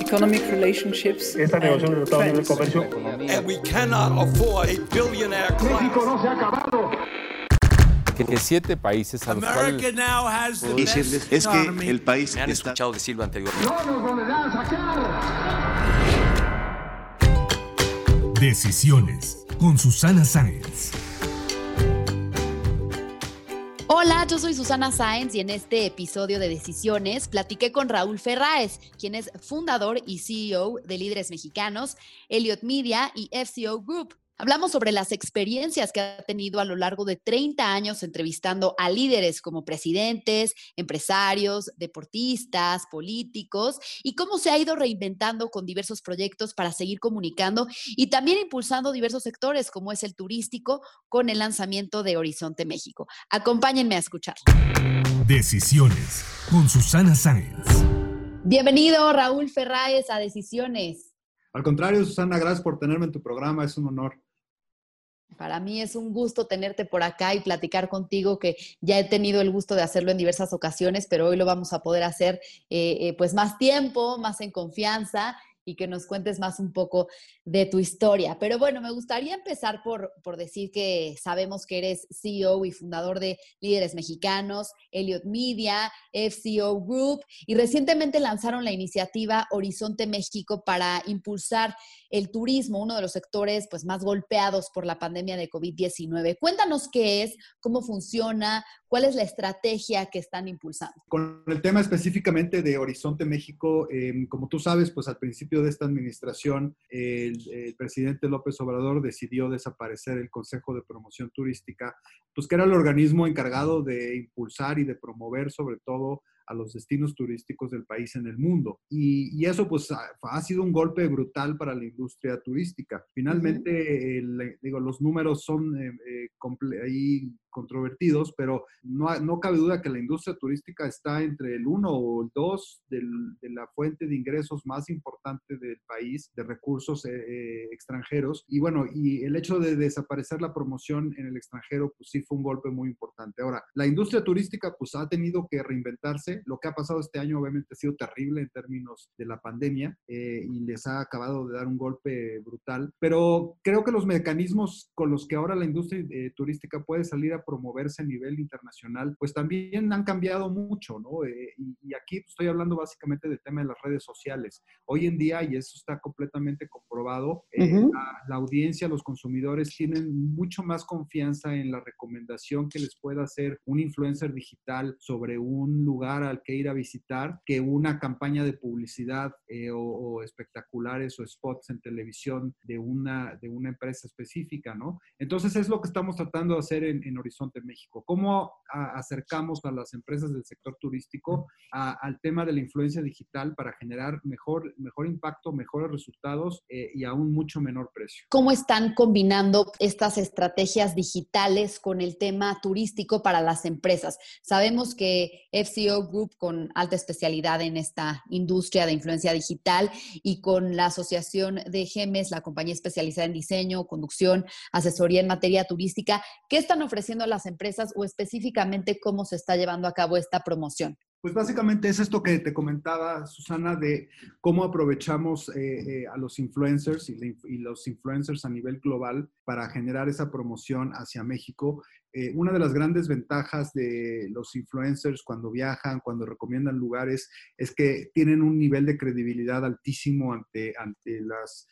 economic relationships. Esta negociación comercio. And we cannot afford a billionaire México no se ha acabado. que, siete países a los America cuales now has the best decirles es que el país Me han está escuchado decirlo anteriormente. No nos volverán a sacar. Decisiones con Susana Sáenz. Hola, yo soy Susana Sáenz y en este episodio de Decisiones platiqué con Raúl Ferráez, quien es fundador y CEO de Líderes Mexicanos, Elliot Media y FCO Group. Hablamos sobre las experiencias que ha tenido a lo largo de 30 años entrevistando a líderes como presidentes, empresarios, deportistas, políticos y cómo se ha ido reinventando con diversos proyectos para seguir comunicando y también impulsando diversos sectores como es el turístico con el lanzamiento de Horizonte México. Acompáñenme a escuchar. Decisiones con Susana Sáenz. Bienvenido Raúl Ferráez a Decisiones. Al contrario, Susana, gracias por tenerme en tu programa, es un honor. Para mí es un gusto tenerte por acá y platicar contigo, que ya he tenido el gusto de hacerlo en diversas ocasiones, pero hoy lo vamos a poder hacer eh, eh, pues más tiempo, más en confianza y que nos cuentes más un poco de tu historia. Pero bueno, me gustaría empezar por, por decir que sabemos que eres CEO y fundador de Líderes Mexicanos, Elliot Media, FCO Group, y recientemente lanzaron la iniciativa Horizonte México para impulsar el turismo, uno de los sectores pues, más golpeados por la pandemia de COVID-19. Cuéntanos qué es, cómo funciona, cuál es la estrategia que están impulsando. Con el tema específicamente de Horizonte México, eh, como tú sabes, pues al principio de esta administración, el, el, presidente López Obrador decidió desaparecer el Consejo de Promoción Turística, pues que era el organismo encargado de impulsar y de promover sobre todo a los destinos turísticos del país en el mundo. Y, y eso pues ha, ha, sido un golpe brutal para la industria turística. Finalmente, uh -huh. el, digo, los números son eh, eh, ahí controvertidos, pero no, no, cabe duda que la industria turística está entre el 1 o el 2 del, de la fuente de ingresos más importante del país, de recursos eh, extranjeros. Y bueno, y el hecho de desaparecer la promoción en el extranjero, pues sí fue un golpe muy importante. Ahora, la industria turística pues ha tenido que reinventarse. Lo que ha pasado este año obviamente ha sido terrible en términos de la pandemia eh, y les ha acabado de dar un golpe brutal, pero creo que los mecanismos con los que ahora la industria eh, turística puede salir a promoverse a nivel internacional, pues también han cambiado mucho, ¿no? Eh, y, y, aquí estoy hablando básicamente del tema de las redes sociales. Hoy en día, y eso está completamente comprobado, uh -huh. la, la, audiencia, los consumidores tienen mucho más confianza en la recomendación que les pueda hacer un influencer digital sobre un lugar al que ir a visitar que una campaña de publicidad eh, o, o, espectaculares o spots en televisión de una, de una empresa específica, ¿no? Entonces es lo que estamos tratando de hacer en, en Horizonte México. ¿Cómo acercamos a las empresas del sector turístico a, al tema de la influencia digital para generar mejor, mejor impacto, mejores resultados eh, y a un mucho menor precio? ¿Cómo están combinando estas estrategias digitales con el tema turístico para las empresas? Sabemos que FCO Group, con alta especialidad en esta industria de influencia digital y con la Asociación de GEMES, la compañía especializada en diseño, conducción, asesoría en materia turística, ¿qué están ofreciendo las empresas o específicamente cómo se está llevando a cabo esta promoción? Pues básicamente es esto que te comentaba, Susana, de cómo aprovechamos eh, eh, a los influencers y, los influencers a nivel global para generar esa promoción hacia México. Eh, una de las grandes ventajas de los influencers cuando viajan, cuando recomiendan lugares, es que tienen un nivel de credibilidad altísimo ante, ante las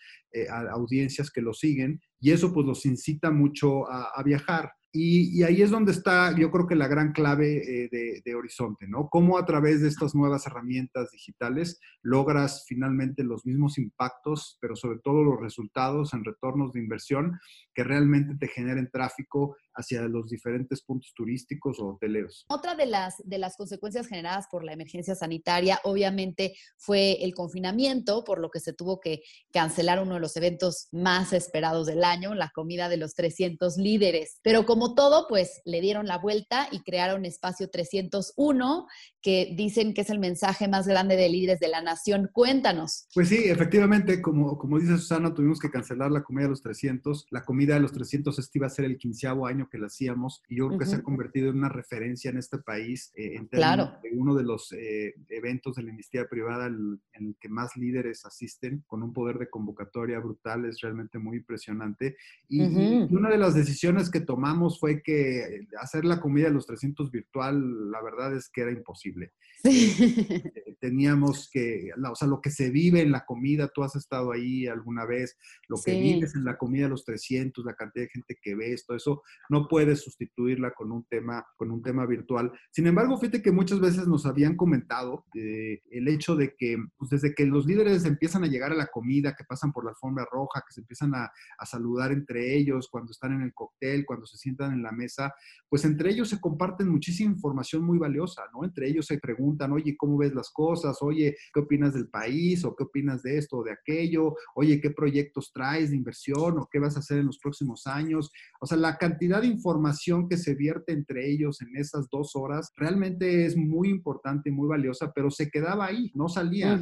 audiencias que los siguen y eso pues los incita mucho a viajar. Y, ahí es donde está, yo creo que la gran clave eh, de, de, Horizonte, ¿no? Cómo a través de estas nuevas herramientas digitales logras finalmente los mismos impactos, pero sobre todo los resultados en retornos de inversión que realmente te generen tráfico hacia los diferentes puntos turísticos o hoteleros. Otra de las, de las consecuencias generadas por la emergencia sanitaria, obviamente, fue el confinamiento, por lo que se tuvo que cancelar uno de los eventos más esperados del año, la comida de los 300 líderes. Pero como todo, pues le dieron la vuelta y crearon Espacio 301, que dicen que es el mensaje más grande de líderes de la nación. Cuéntanos. Pues sí, efectivamente, como, como dice Susana, tuvimos que cancelar la comida de los 300. La comida de los 300 este iba a ser el quinceavo año año que la hacíamos y yo creo que se ha convertido en una referencia en este país eh, en Claro. de uno de los eh, eventos de la iniciativa privada el- en el que más líderes asisten con un poder de convocatoria brutal, es realmente muy impresionante. Y, y- Ujú. y una de las decisiones que tomamos fue que hacer la comida de los 300 virtual, la verdad es que era imposible. Sí. Eh, teníamos que, la- o sea, lo que se vive en la comida, tú has estado ahí alguna vez, lo que Sí. vives en la comida de los 300, la cantidad de gente que ves, todo eso, no puedes sustituirla con un tema, con un tema virtual. Sin embargo, fíjate que muchas veces nos habían comentado eh, el hecho de que, pues desde que los líderes empiezan a llegar a la comida, que pasan por la alfombra roja, que se empiezan a, a saludar entre ellos, cuando están en el cóctel, cuando se sientan en la mesa, pues entre ellos se comparten muchísima información muy valiosa, ¿no? Entre ellos se preguntan, oye, ¿cómo ves las cosas? Oye, ¿qué opinas del país? ¿O qué opinas de esto o de aquello? Oye, ¿qué proyectos traes de inversión? ¿O qué vas a hacer en los próximos años? O sea, la cantidad de información que se vierte entre ellos en esas dos horas realmente es muy importante y muy valiosa, pero se quedaba ahí, no salía.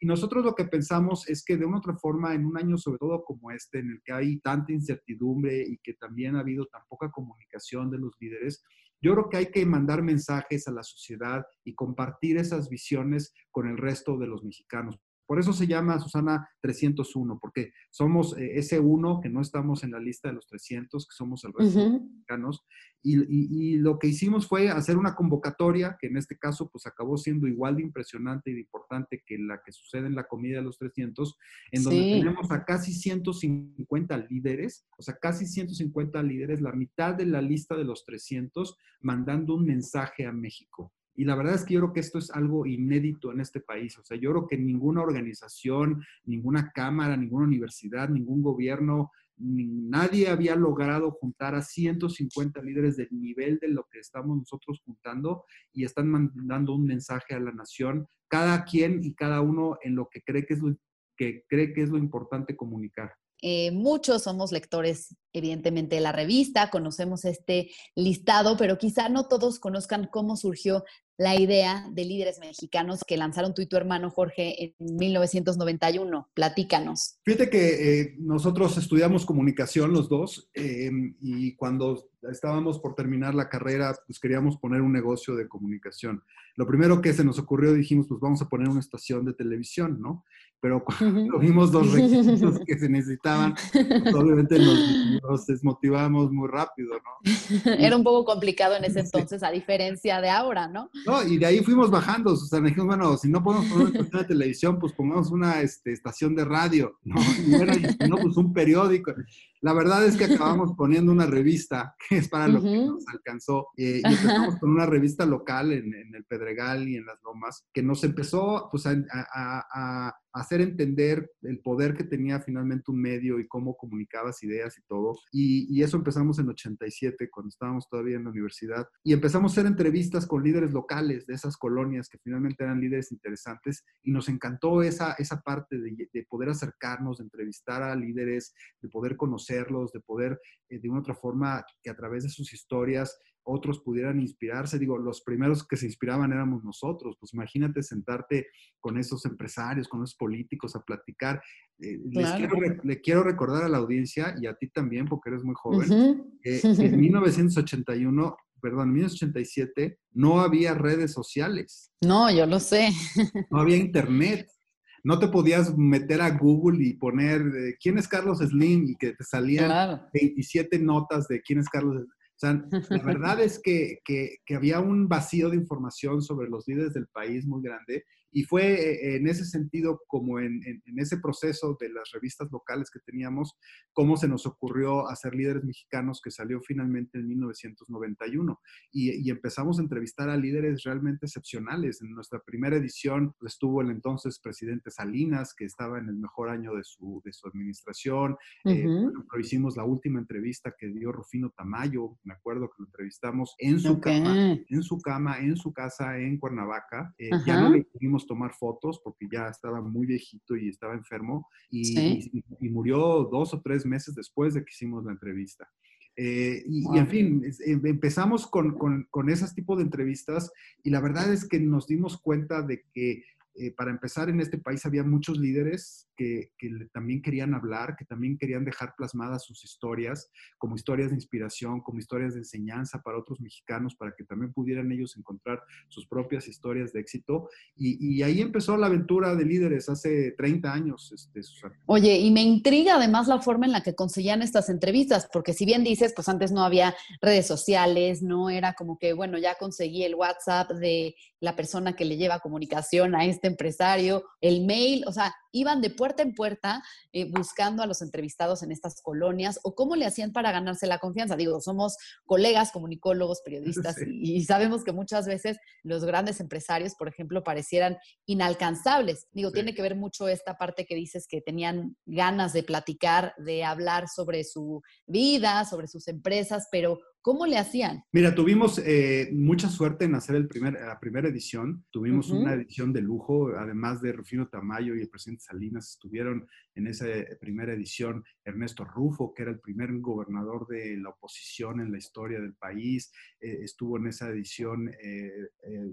Y nosotros lo que pensamos es que de una otra forma, en un año sobre todo como este, en el que hay tanta incertidumbre y que también ha habido tan poca comunicación de los líderes, yo creo que hay que mandar mensajes a la sociedad y compartir esas visiones con el resto de los mexicanos. Por eso se llama, Susana, 301, porque somos eh, ese uno que no estamos en la lista de los 300, que somos el resto de los mexicanos. Y, y- y lo que hicimos fue hacer una convocatoria, que en este caso pues acabó siendo igual de impresionante y de importante que la que sucede en la comida de los 300, en donde tenemos a casi 150 líderes, o sea, casi 150 líderes, la mitad de la lista de los 300, mandando un mensaje a México. Y la verdad es que yo creo que esto es algo inédito en este país. O sea, yo creo que ninguna organización, ninguna cámara, ninguna universidad, ningún gobierno, nadie había logrado juntar a 150 líderes del nivel de lo que estamos nosotros juntando y están mandando un mensaje a la nación, cada quien y cada uno en lo que cree que es lo, que cree que es lo importante comunicar. Eh, muchos somos lectores, evidentemente, de la revista, conocemos este listado, pero quizá no todos conozcan cómo surgió la idea de líderes mexicanos que lanzaron tú y tu hermano Jorge en 1991. Platícanos. Fíjate que eh, nosotros estudiamos comunicación los dos eh, y cuando estábamos por terminar la carrera, pues queríamos poner un negocio de comunicación. Lo primero que se nos ocurrió, dijimos, pues vamos a poner una estación de televisión, ¿no? Pero cuando vimos los requisitos que se necesitaban, pues obviamente nos, nos desmotivamos muy rápido, ¿no? Era un poco complicado en ese entonces, a diferencia de ahora, ¿no? No, y de ahí fuimos bajando, o sea, dijimos, bueno, si no podemos poner una estación de televisión, pues pongamos una este, estación de radio, ¿no? Y bueno, y si no, pues un periódico. La verdad es que acabamos poniendo una revista, que es para lo que Ujú. nos alcanzó, eh, y empezamos con una revista local en, en el Pedregal y en Las Lomas, que nos empezó pues, a, a- a- hacer entender el poder que tenía finalmente un medio y cómo comunicabas ideas y todo. Y, y eso empezamos en 87, cuando estábamos todavía en la universidad, y empezamos a hacer entrevistas con líderes locales de esas colonias que finalmente eran líderes interesantes, y nos encantó esa, esa parte de, de poder acercarnos, de entrevistar a líderes, de poder de poder eh, de una otra forma que a través de sus historias otros pudieran inspirarse. Digo, los primeros que se inspiraban éramos nosotros. Pues imagínate sentarte con esos empresarios, con esos políticos a platicar. Eh, les quiero, le quiero recordar a la audiencia y a ti también, porque eres muy joven, que en 1981, perdón, en 1987 no había redes sociales, No, yo lo sé. no había internet. No te podías meter a Google y poner eh, quién es Carlos Slim y que te salían Claro. 27 notas de quién es Carlos. Slim. O sea, la verdad es que, que- que había un vacío de información sobre los líderes del país muy grande y fue eh, en ese sentido, como en, en- en ese proceso de las revistas locales que teníamos, cómo se nos ocurrió hacer líderes mexicanos que salió finalmente en 1991 y, y empezamos a entrevistar a líderes realmente excepcionales. En nuestra primera edición pues, estuvo el entonces presidente Salinas, que estaba en el mejor año de su, de su administración. Eh, por Ujú. ejemplo, hicimos la última entrevista que dio Rufino Tamayo, me acuerdo que lo entrevistamos en su Ok. cama, en su cama, en su casa en Cuernavaca. Eh, ya Ajá. no le pudimos tomar fotos porque ya estaba muy viejito y estaba enfermo y, Sí. y- y murió dos o tres meses después de que hicimos la entrevista. Eh, y, y, Wow. en fin, em- empezamos con, con, con esos tipos de entrevistas y la verdad es que nos dimos cuenta de que eh, para empezar, en este país había muchos líderes que, que, también querían hablar, que también querían dejar plasmadas sus historias, como historias de inspiración, como historias de enseñanza para otros mexicanos, para que también pudieran ellos encontrar sus propias historias de éxito. Y, y ahí empezó la aventura de líderes hace 30 años, este, Susana. Oye, y me intriga además la forma en la que conseguían estas entrevistas, porque si bien dices, pues antes no había redes sociales, no era como que, bueno, ya conseguí el WhatsApp de la persona que le lleva comunicación a este empresario, el mail, o sea, iban de puerta en puerta eh, buscando a los entrevistados en estas colonias o cómo le hacían para ganarse la confianza. Digo, somos colegas, comunicólogos, periodistas sí. y, y, sabemos que muchas veces los grandes empresarios, por ejemplo, parecieran inalcanzables. Digo, sí. tiene que ver mucho esta parte que dices que tenían ganas de platicar, de hablar sobre su vida, sobre sus empresas, pero ¿Cómo le hacían? Mira, tuvimos eh, mucha suerte en hacer el primer, la primera edición. Tuvimos uh -huh. una edición de lujo, además de Rufino Tamayo y el presidente Salinas estuvieron en esa primera edición. Ernesto Rufo, que era el primer gobernador de la oposición en la historia del país, eh, estuvo en esa edición. Eh,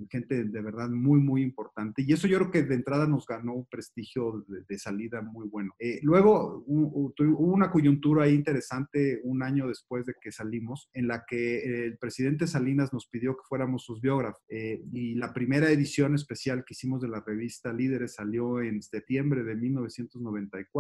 gente de verdad muy, muy importante. Y eso yo creo que de entrada nos ganó un prestigio de, de salida muy bueno. luego hubo una coyuntura ahí interesante un año después de que salimos, en la que el presidente Salinas nos pidió que fuéramos sus biógrafos. Eh, y la primera edición especial que hicimos de la revista Líderes salió en septiembre de 1994,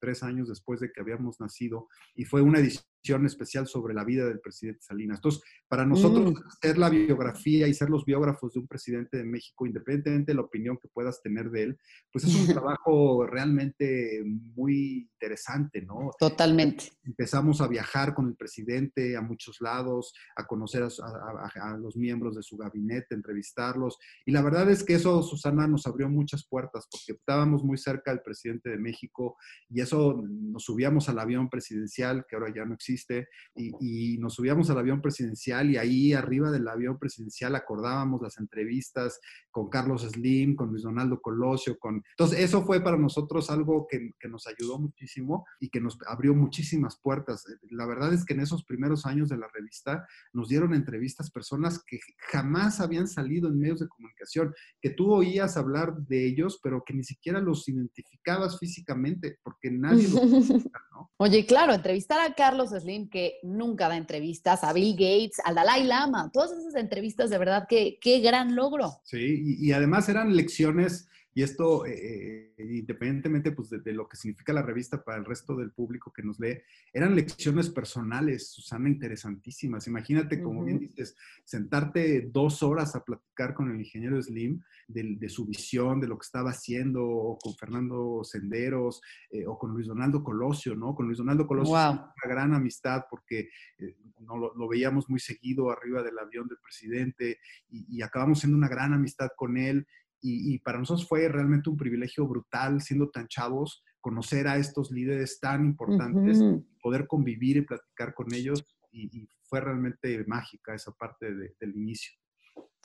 tres años después de que habíamos nacido, y fue una edición especial sobre la vida del presidente Salinas. Entonces, para nosotros, mm. hacer la biografía y ser los biógrafos de un presidente de México, independientemente de la opinión que puedas tener de él, pues es un trabajo realmente muy interesante, ¿no? Totalmente. Empezamos a viajar con el presidente a muchos lados, a conocer a, a, a, los miembros de su gabinete, entrevistarlos. Y la verdad es que eso, Susana, nos abrió muchas puertas porque estábamos muy cerca del presidente de México y eso nos subíamos al avión presidencial, que ahora ya no existe existe, y, y, nos subíamos al avión presidencial y ahí arriba del avión presidencial acordábamos las entrevistas con Carlos Slim, con Luis Donaldo Colosio, con... Entonces, eso fue para nosotros algo que, que nos ayudó muchísimo y que nos abrió muchísimas puertas. La verdad es que en esos primeros años de la revista nos dieron entrevistas personas que jamás habían salido en medios de comunicación, que tú oías hablar de ellos, pero que ni siquiera los identificabas físicamente, porque nadie los... ¿no? Oye, claro, entrevistar a Carlos Que nunca da entrevistas, a Bill Gates, al Dalai Lama, todas esas entrevistas, de verdad, que qué gran logro. Sí, y, y además eran lecciones, y esto, eh, independientemente pues, de, de, lo que significa la revista para el resto del público que nos lee, eran lecciones personales, Susana, interesantísimas. Imagínate, como uh -huh. bien dices, sentarte dos horas a platicar con el ingeniero Slim de, de, su visión, de lo que estaba haciendo, o con Fernando Senderos, eh, o con Luis Donaldo Colosio, ¿no? Con Luis Donaldo Colosio, wow. una gran amistad porque eh, no, lo, lo, veíamos muy seguido arriba del avión del presidente y, y acabamos siendo una gran amistad con él. Y, y, para nosotros fue realmente un privilegio brutal, siendo tan chavos, conocer a estos líderes tan importantes, uh -huh. poder convivir y platicar con ellos, y, y fue realmente mágica esa parte de, del inicio.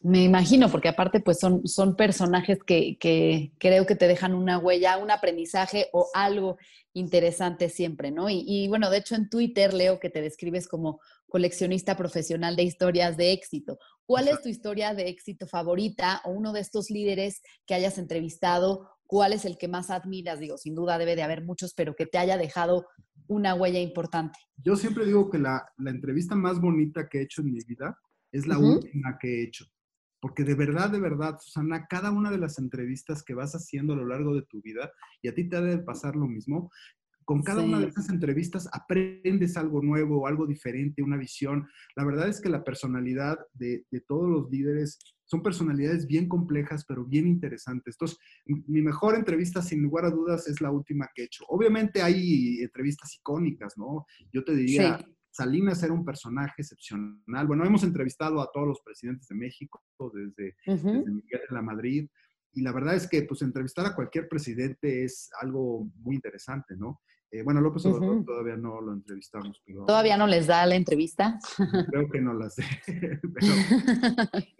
Me imagino, porque aparte pues son, son personajes que, que, creo que te dejan una huella, un aprendizaje o algo interesante siempre, ¿no? Y, y, bueno, de hecho en Twitter leo que te describes como coleccionista profesional de historias de éxito. ¿Cuál es tu historia de éxito favorita o uno de estos líderes que hayas entrevistado? ¿Cuál es el que más admiras? Digo, sin duda debe de haber muchos, pero que te haya dejado una huella importante. Yo siempre digo que la, la entrevista más bonita que he hecho en mi vida es la uh -huh. última que he hecho. Porque de verdad, de verdad, Susana, cada una de las entrevistas que vas haciendo a lo largo de tu vida, y a ti te debe pasar lo mismo, con cada sí. una de esas entrevistas aprendes algo nuevo, algo diferente, una visión. La verdad es que la personalidad de, de, todos los líderes son personalidades bien complejas, pero bien interesantes. Entonces, mi mejor entrevista, sin lugar a dudas, es la última que he hecho. Obviamente hay entrevistas icónicas, ¿no? Yo te diría... Sí. Salinas era un personaje excepcional. Bueno, hemos entrevistado a todos los presidentes de México, desde, uh -huh. desde Miguel de la Madrid, y la verdad es que pues entrevistar a cualquier presidente es algo muy interesante, ¿no? Eh, bueno, López Obrador uh -huh. todavía no lo entrevistamos. Pero, ¿Todavía no les da la entrevista? Creo que no las pero,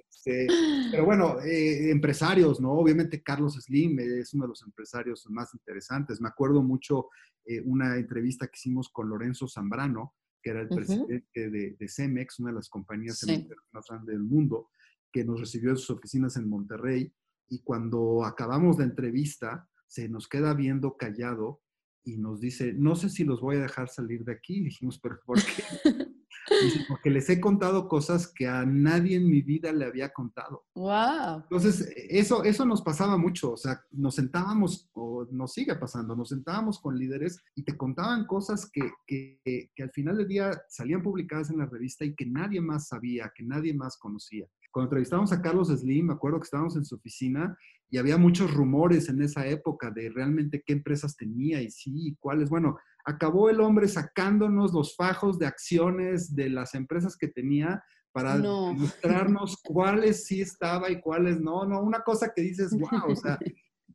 este, pero, bueno, eh, empresarios, ¿no? Obviamente Carlos Slim es uno de los empresarios más interesantes. Me acuerdo mucho eh, una entrevista que hicimos con Lorenzo Zambrano, que era el uh -huh. presidente de, de, Cemex, una de las compañías sí. más grandes del mundo, que nos recibió en sus oficinas en Monterrey y cuando acabamos la entrevista, se nos queda viendo callado y nos dice, no sé si los voy a dejar salir de aquí. Dijimos, pero ¿por qué? Dice, porque les he contado cosas que a nadie en mi vida le había contado. Wow. Entonces, eso, eso nos pasaba mucho. O sea, nos sentábamos, o nos sigue pasando, nos sentábamos con líderes y te contaban cosas que, que, que al final del día salían publicadas en la revista y que nadie más sabía, que nadie más conocía. Cuando entrevistamos a Carlos Slim, me acuerdo que estábamos en su oficina y había muchos rumores en esa época de realmente qué empresas tenía y sí, y cuáles. Bueno, acabó el hombre sacándonos los fajos de acciones de las empresas que tenía para No. mostrarnos cuáles sí estaba y cuáles no. No, una cosa que dices, wow, o sea.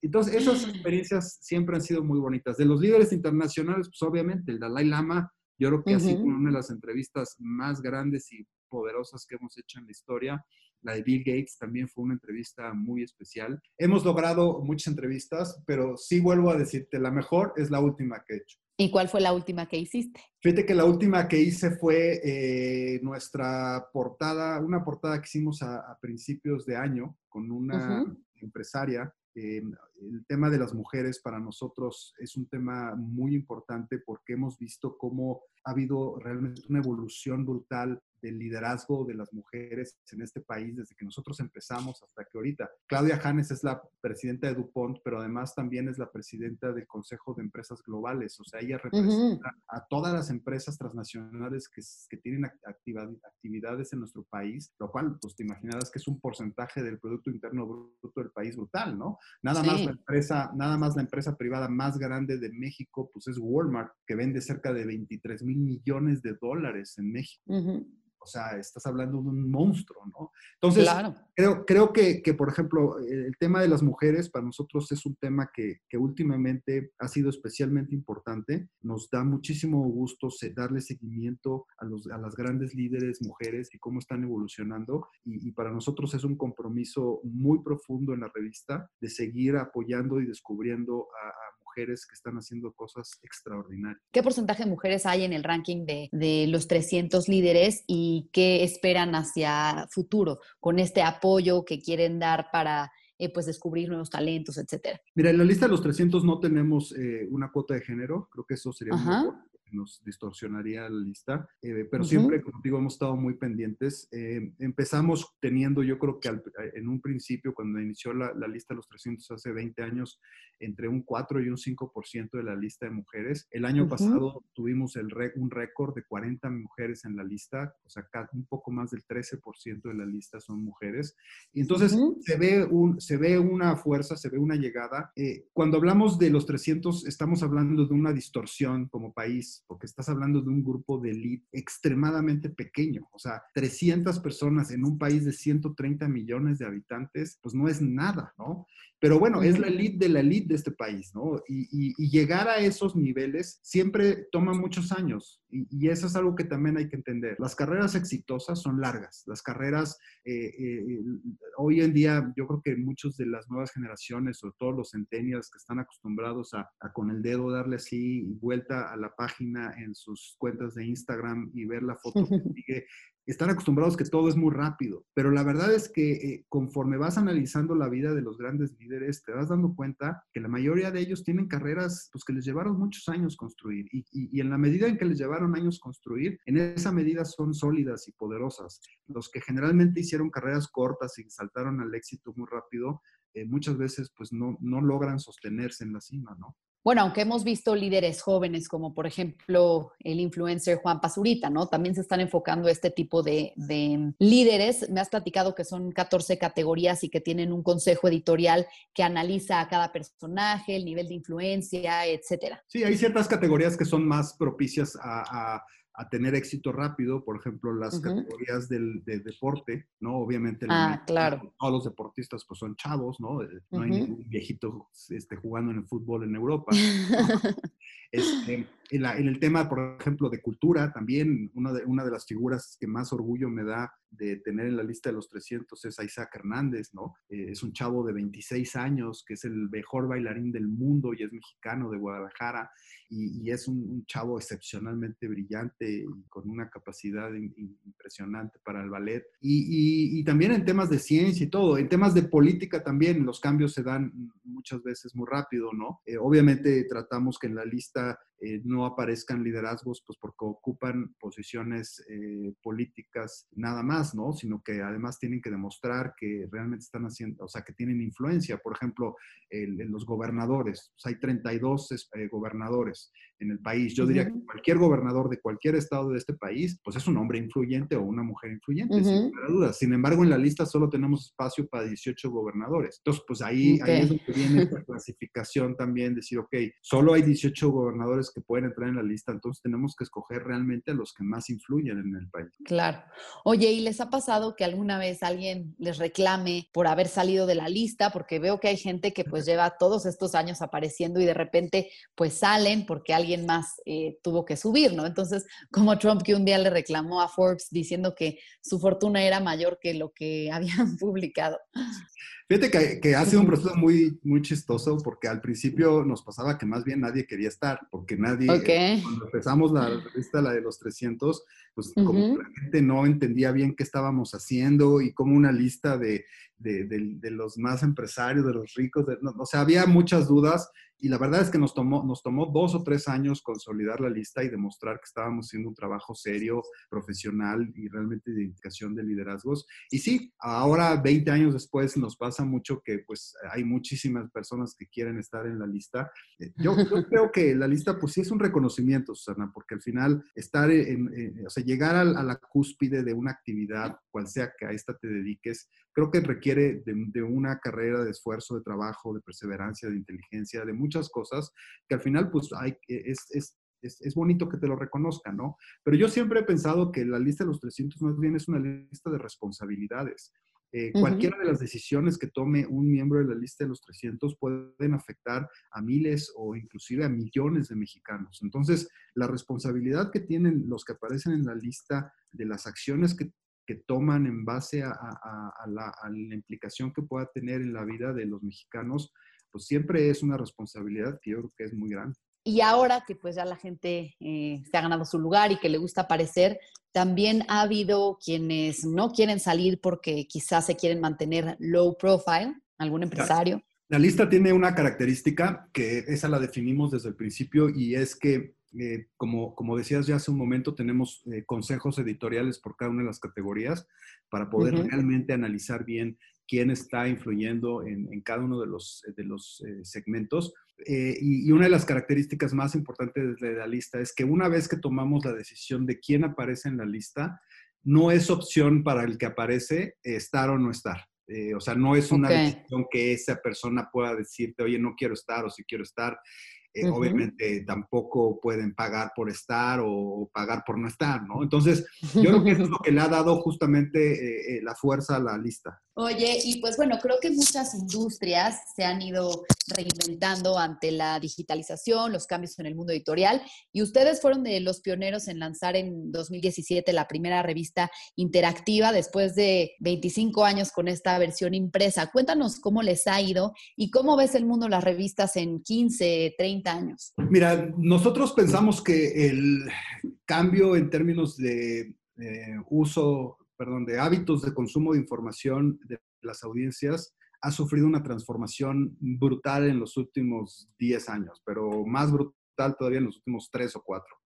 Entonces, esas experiencias siempre han sido muy bonitas. De los líderes internacionales, pues obviamente, el Dalai Lama, yo creo que ha sido Ujú. una de las entrevistas más grandes y poderosas que hemos hecho en la historia. La de Bill Gates también fue una entrevista muy especial. Hemos logrado muchas entrevistas, pero sí vuelvo a decirte, la mejor es la última que he hecho. ¿Y cuál fue la última que hiciste? Fíjate que la última que hice fue eh, nuestra portada, una portada que hicimos a, a principios de año con una Ujú. empresaria. Eh, el tema de las mujeres para nosotros es un tema muy importante porque hemos visto cómo ha habido realmente una evolución brutal del liderazgo de las mujeres en este país desde que nosotros empezamos hasta que ahorita. Claudia Janes es la presidenta de DuPont, pero además también es la presidenta del Consejo de Empresas Globales. O sea, ella representa a todas las empresas transnacionales que, que tienen activa- actividades en nuestro país, lo cual, pues te imaginarás que es un porcentaje del Producto Interno Bruto del país brutal, ¿no? Nada más la empresa, nada más la empresa privada más grande de México, pues es Walmart, que vende cerca de 23 mil millones de dólares en México. O sea, estás hablando de un monstruo, ¿no? Entonces, Claro. creo, creo que, que, por ejemplo, el tema de las mujeres para nosotros es un tema que, que últimamente ha sido especialmente importante. Nos da muchísimo gusto darle seguimiento a, los, a las grandes líderes mujeres y cómo están evolucionando. Y, y para nosotros es un compromiso muy profundo en la revista de seguir apoyando y descubriendo a, a mujeres que están haciendo cosas extraordinarias. ¿Qué porcentaje de mujeres hay en el ranking de, de los 300 líderes y qué esperan hacia futuro con este apoyo que quieren dar para eh, pues descubrir nuevos talentos, etcétera? Mira, en la lista de los 300 no tenemos eh, una cuota de género, creo que eso sería un Ajá. error, porque nos distorsionaría la lista, eh, pero Ujú. siempre, como digo, hemos estado muy pendientes. Eh, empezamos teniendo, yo creo que al- en un principio, cuando inició la, la lista de los 300 hace 20 años, entre un 4 y un 5% de la lista de mujeres. El año Ujú. pasado tuvimos el un récord de 40 mujeres en la lista, o sea, un poco más del 13% de la lista son mujeres. Y entonces Ujú. se, ve un, se ve una fuerza, se ve una llegada. Eh, cuando hablamos de los 300, estamos hablando de una distorsión como país, porque estás hablando de un grupo de elite extremadamente pequeño. O sea, 300 personas en un país de 130 millones de habitantes, pues no es nada, ¿no? Pero bueno, es la elite de la elite de este país, ¿no? Y, y- y llegar a esos niveles siempre toma muchos años. Y, y eso es algo que también hay que entender. Las carreras exitosas son largas. Las carreras, eh, eh, hoy en día, yo creo que muchos de las nuevas generaciones, sobre todo los centennials que están acostumbrados a, a con el dedo darle así vuelta a la página en sus cuentas de Instagram y ver la foto que sigue, están acostumbrados que todo es muy rápido, pero la verdad es que eh, conforme vas analizando la vida de los grandes líderes, te vas dando cuenta que la mayoría de ellos tienen carreras pues, que les llevaron muchos años construir y, en la medida en que les llevaron años construir, en esa medida son sólidas y poderosas. Los que generalmente hicieron carreras cortas y saltaron al éxito muy rápido, eh, muchas veces pues no, no logran sostenerse en la cima, ¿no? Bueno, aunque hemos visto líderes jóvenes como por ejemplo el influencer Juan Pazurita, ¿no? También se están enfocando este tipo de, de líderes. Me has platicado que son 14 categorías y que tienen un consejo editorial que analiza a cada personaje, el nivel de influencia, etcétera. Sí, hay ciertas categorías que son más propicias a- a tener éxito rápido, por ejemplo, las categorías del, de deporte, ¿no? Obviamente, Ah, claro. todos los deportistas pues son chavos, ¿no? Eh, No hay Ujú. ningún viejito este, jugando en el fútbol en Europa. Este, En, la- en el tema, por ejemplo, de cultura, también una de, una de las figuras que más orgullo me da de tener en la lista de los 300 es a Isaac Hernández, ¿no? Eh, es un chavo de 26 años que es el mejor bailarín del mundo y es mexicano de Guadalajara y, y es un, un chavo excepcionalmente brillante y con una capacidad in- impresionante para el ballet. Y, y- y también en temas de ciencia y todo, en temas de política también los cambios se dan muchas veces muy rápido, ¿no? Eh, obviamente tratamos que en la lista eh, no aparezcan liderazgos, pues porque ocupan posiciones eh, políticas nada más, ¿no? Sino que además tienen que demostrar que realmente están haciendo, o sea, que tienen influencia. Por ejemplo, los gobernadores, pues, hay 32 es- eh, gobernadores en el país. Yo diría que cualquier gobernador de cualquier estado de este país, pues es un hombre influyente o una mujer influyente, sin Ujú. lugar a dudas. Sin embargo, en la lista solo tenemos espacio para 18 gobernadores. Entonces, pues ahí, ahí es donde viene esta clasificación también, decir, ok, solo hay 18 gobernadores que pueden entrar en la lista, entonces tenemos que escoger realmente a los que más influyen en el país. Claro. Oye, ¿y les ha pasado que alguna vez alguien les reclame por haber salido de la lista? Porque veo que hay gente que pues lleva todos estos años apareciendo y de repente pues salen porque alguien más eh, tuvo que subir, ¿no? Entonces, como Trump que un día le reclamó a Forbes diciendo que su fortuna era mayor que lo que habían publicado. Fíjate que, que ha sido un proceso muy, muy chistoso porque al principio nos pasaba que más bien nadie quería estar, porque nadie, Ok. cuando empezamos la revista, la de los 300, pues como Ujú. que la gente no entendía bien qué estábamos haciendo y como una lista de, de, de- de los más empresarios, de los ricos, no, o sea, había muchas dudas y la verdad es que nos tomó, nos tomó dos o tres años consolidar la lista y demostrar que estábamos haciendo un trabajo serio, profesional y realmente de identificación de liderazgos. Y sí, ahora, 20 años después, nos pasa mucho que pues hay muchísimas personas que quieren estar en la lista. Eh, Yo, yo creo que la lista pues sí es un reconocimiento, Susana, porque al final estar en, en- o sea, llegar a, la cúspide de una actividad, cual sea que a esta te dediques, creo que requiere de, de una carrera de esfuerzo, de trabajo, de perseverancia, de inteligencia, de muchas cosas, que al final pues hay, es, es es, es, bonito que te lo reconozcan, ¿no? Pero yo siempre he pensado que la lista de los 300 más bien es una lista de responsabilidades. Eh. Cualquiera de las decisiones que tome un miembro de la lista de los 300 pueden afectar a miles o inclusive a millones de mexicanos. Entonces, la responsabilidad que tienen los que aparecen en la lista de las acciones que, que toman en base a, a- a la, a la implicación que pueda tener en la vida de los mexicanos, pues siempre es una responsabilidad que yo creo que es muy grande. Y ahora que pues ya la gente eh, se ha ganado su lugar y que le gusta aparecer, también ha habido quienes no quieren salir porque quizás se quieren mantener low profile, algún empresario. La lista tiene una característica que esa la definimos desde el principio y es que, eh, como, como decías ya hace un momento, tenemos eh, consejos editoriales por cada una de las categorías para poder realmente analizar bien quién está influyendo en, en cada uno de los, de los eh, segmentos. Eh, y, y una de las características más importantes de la lista es que una vez que tomamos la decisión de quién aparece en la lista, no es opción para el que aparece estar o no estar. Eh, o sea, no es una decisión que esa persona pueda decirte, oye, no quiero estar o si quiero estar. Eh. Obviamente tampoco pueden pagar por estar o pagar por no estar, ¿no? Entonces, yo creo que eso es lo que le ha dado justamente la fuerza a la lista. Oye, y pues bueno, creo que muchas industrias se han ido reinventando ante la digitalización, los cambios en el mundo editorial, y ustedes fueron de los pioneros en lanzar en 2017 la primera revista interactiva después de 25 años con esta versión impresa. Cuéntanos cómo les ha ido y cómo ves el mundo de las revistas en 15, 30 años. Mira, nosotros pensamos que el cambio en términos de eh, uso, perdón, de hábitos de consumo de información de las audiencias ha sufrido una transformación brutal en los últimos 10 años, pero más brutal todavía en los últimos 3 o 4.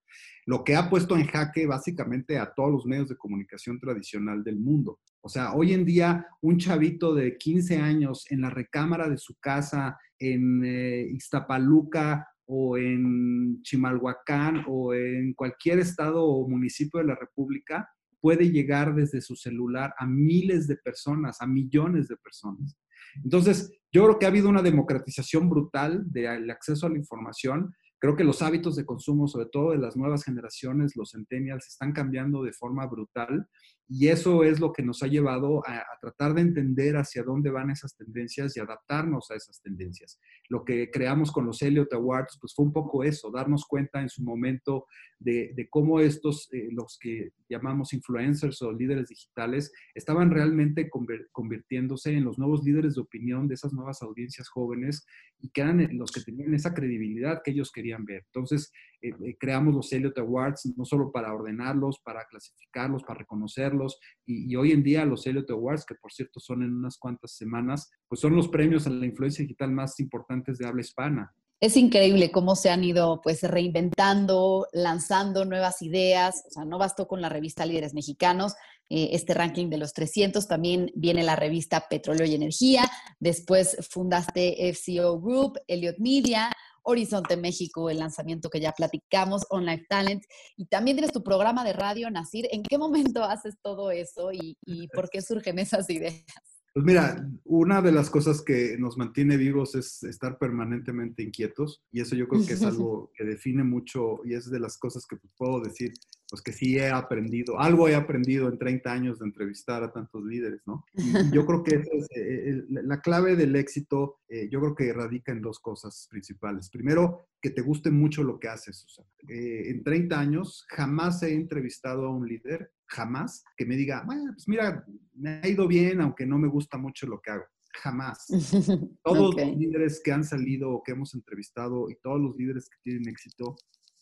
Lo que ha puesto en jaque básicamente a todos los medios de comunicación tradicional del mundo. O sea, hoy en día un chavito de 15 años en la recámara de su casa en eh, Iztapaluca o en Chimalhuacán o en cualquier estado o municipio de la República puede llegar desde su celular a miles de personas, a millones de personas. Entonces, yo creo que ha habido una democratización brutal del acceso a la información creo que los hábitos de consumo, sobre todo de las nuevas generaciones, los centennials, están cambiando de forma brutal y eso es lo que nos ha llevado a, a, tratar de entender hacia dónde van esas tendencias y adaptarnos a esas tendencias. Lo que creamos con los Elliot Awards, pues fue un poco eso, darnos cuenta en su momento de, de cómo estos, eh, los que llamamos influencers o líderes digitales, estaban realmente convirtiéndose en los nuevos líderes de opinión de esas nuevas audiencias jóvenes y que eran los que tenían esa credibilidad que ellos querían ver. Entonces, eh, eh, creamos los Elliot Awards no solo para ordenarlos, para clasificarlos, para reconocerlos, y, y, hoy en día los Elliot Awards, que por cierto son en unas cuantas semanas, pues son los premios a la influencia digital más importantes de habla hispana. Es increíble cómo se han ido pues reinventando, lanzando nuevas ideas. O sea, no bastó con la revista Líderes Mexicanos, eh, este ranking de los 300, también viene la revista Petróleo y Energía. Después fundaste FCO Group, Elliot Media, Horizonte México, el lanzamiento que ya platicamos, Online Talent, y también tienes tu programa de radio, Nacir. ¿En qué momento haces todo eso y, y por qué surgen esas ideas? Pues mira, una de las cosas que nos mantiene vivos es estar permanentemente inquietos y eso yo creo que es algo que define mucho y es de las cosas que puedo decir, pues que sí he aprendido, algo he aprendido en 30 años de entrevistar a tantos líderes, ¿no? Yo creo que es, eh, la clave del éxito, eh, yo creo que radica en dos cosas principales. Primero, que te guste mucho lo que haces, Susana. Eh, en 30 años jamás he entrevistado a un líder jamás que me diga, bueno, pues mira, me ha ido bien, aunque no me gusta mucho lo que hago. Jamás. Todos okay. los líderes que han salido o que hemos entrevistado y todos los líderes que tienen éxito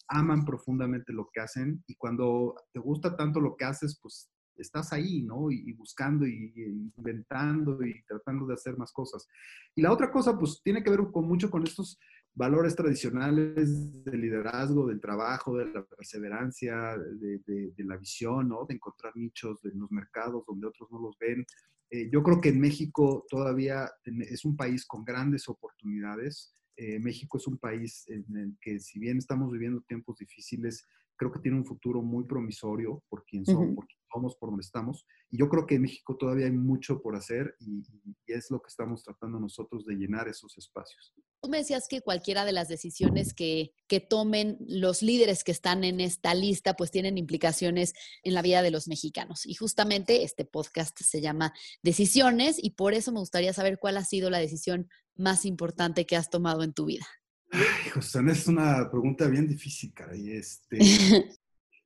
aman profundamente lo que hacen y cuando te gusta tanto lo que haces, pues estás ahí, ¿no? Y, y buscando y, y, inventando y tratando de hacer más cosas. Y la otra cosa, pues tiene que ver con mucho con estos valores tradicionales del liderazgo, del trabajo, de la perseverancia, de, la visión, ¿no? De encontrar nichos en los mercados donde otros no los ven. Eh, yo creo que en México todavía es un país con grandes oportunidades. Eh, México es un país en el que si bien estamos viviendo tiempos difíciles, creo que tiene un futuro muy promisorio por quien somos, uh -huh. por quien somos, por donde estamos. Y yo creo que en México todavía hay mucho por hacer y, y, es lo que estamos tratando nosotros de llenar esos espacios. Tú me decías que cualquiera de las decisiones que, que tomen los líderes que están en esta lista, pues tienen implicaciones en la vida de los mexicanos. Y justamente este podcast se llama Decisiones y por eso me gustaría saber cuál ha sido la decisión más importante que has tomado en tu vida. Ay, José, es una pregunta bien difícil, caray. Este,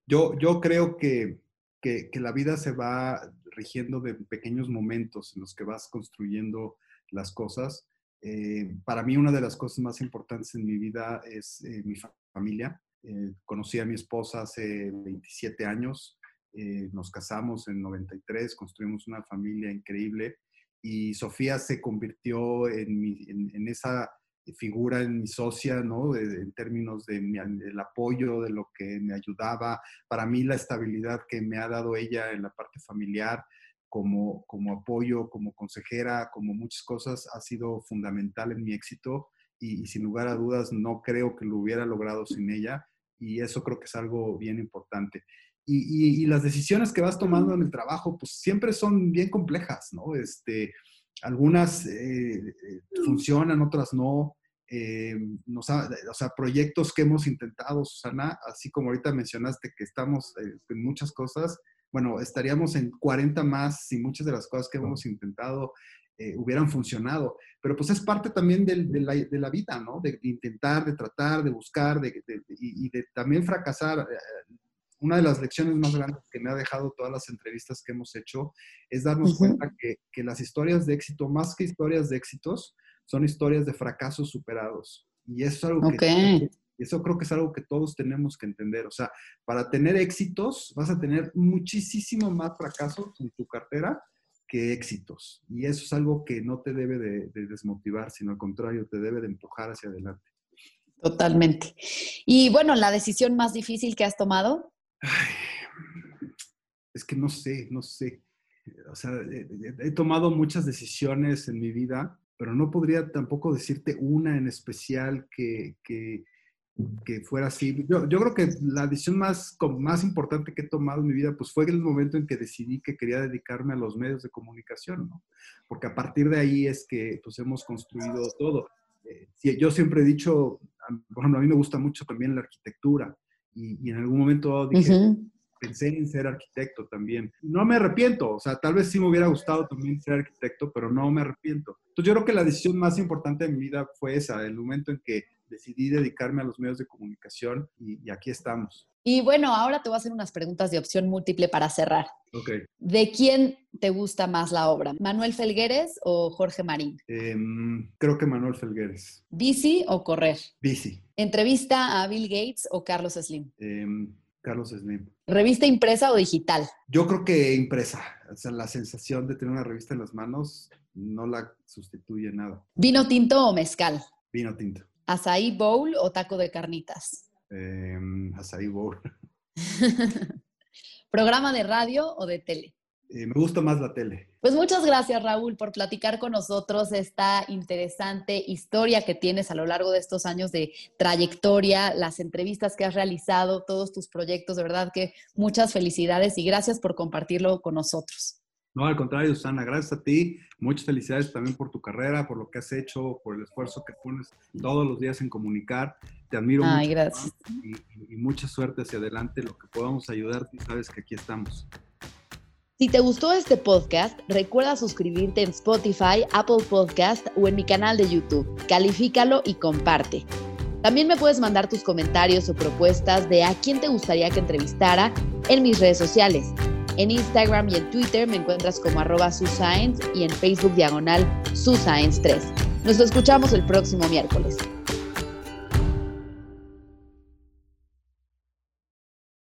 yo, yo creo que, que, que, la vida se va rigiendo de pequeños momentos en los que vas construyendo las cosas. Eh, para mí una de las cosas más importantes en mi vida es eh, mi familia. Eh, conocí a mi esposa hace 27 años, eh, nos casamos en 93, construimos una familia increíble y Sofía se convirtió en, mi, en, en esa figura en mi socia, ¿no? De, en términos de mi, del apoyo, de lo que me ayudaba. Para mí la estabilidad que me ha dado ella en la parte familiar, como, como apoyo, como consejera, como muchas cosas, ha sido fundamental en mi éxito y, y sin lugar a dudas no creo que lo hubiera logrado sin ella y eso creo que es algo bien importante. Y, y, y, las decisiones que vas tomando en el trabajo, pues siempre son bien complejas, ¿no? Este, algunas eh, funcionan, otras no. Eh, nos ha, o sea, proyectos que hemos intentado, Susana, así como ahorita mencionaste que estamos eh, en muchas cosas, bueno, estaríamos en 40 más si muchas de las cosas que hemos intentado eh, hubieran funcionado. Pero pues es parte también de, de, la, de la, vida, ¿no? De, intentar, de tratar, de buscar de, y, y, de también fracasar. Una de las lecciones más grandes que me ha dejado todas las entrevistas que hemos hecho es darnos uh -huh. cuenta que, que, las historias de éxito, más que historias de éxitos, son historias de fracasos superados. Y eso es algo okay. que... Eso creo que es algo que todos tenemos que entender. O sea, para tener éxitos vas a tener muchísimo más fracasos en tu cartera que éxitos. Y eso es algo que no te debe de, de desmotivar, sino al contrario, te debe de empujar hacia adelante. Totalmente. Y bueno, la decisión más difícil que has tomado. Es que no sé, no sé. O sea, he, tomado muchas decisiones en mi vida, pero no podría tampoco decirte una en especial que, que, fuera así. Yo, yo, creo que la decisión más, más importante que he tomado en mi vida pues fue el momento en que decidí que quería dedicarme a los medios de comunicación, ¿no? Porque a partir de ahí es que pues hemos construido todo eh, yo siempre he dicho, por ejemplo, a mí me gusta mucho también la arquitectura y, en algún momento dije, pensé en ser arquitecto también. No me arrepiento, o sea, tal vez sí me hubiera gustado también ser arquitecto, pero no me arrepiento. Entonces yo creo que la decisión más importante de mi vida fue esa, el momento en que decidí dedicarme a los medios de comunicación y, aquí estamos. Y bueno, ahora te voy a hacer unas preguntas de opción múltiple para cerrar. Ok. ¿De quién te gusta más la obra? ¿Manuel Felgueres o Jorge Marín? Em, creo que Manuel Felgueres. ¿Bici o correr? Bici. ¿Entrevista a Bill Gates o Carlos Slim? Em, Carlos Slim. ¿Revista impresa o digital? Yo creo que impresa. O sea, la sensación de tener una revista en las manos no la sustituye nada. ¿Vino tinto o mezcal? Vino tinto. ¿Azaí bowl o taco de carnitas? Eh, azaí bowl. ¿Programa de radio o de tele? Eh, me gusta más la tele. Pues muchas gracias, Raúl, por platicar con nosotros esta interesante historia que tienes a lo largo de estos años de trayectoria, las entrevistas que has realizado, todos tus proyectos. De verdad que muchas felicidades y gracias por compartirlo con nosotros. No, al contrario, Susana, gracias a ti. Muchas felicidades también por tu carrera, por lo que has hecho, por el esfuerzo que pones todos los días en comunicar. Te admiro Ay, gracias. Y, y, mucha suerte hacia adelante. Lo que podamos ayudarte, sabes que aquí estamos. Si te gustó este podcast, recuerda suscribirte en Spotify, Apple Podcast o en mi canal de YouTube. Califícalo y comparte. También me puedes mandar tus comentarios o propuestas de a quién te gustaría que entrevistara en mis redes sociales. En Instagram y en Twitter me encuentras como arroba suscience y en Facebook diagonal suscience3. Nos escuchamos el próximo miércoles.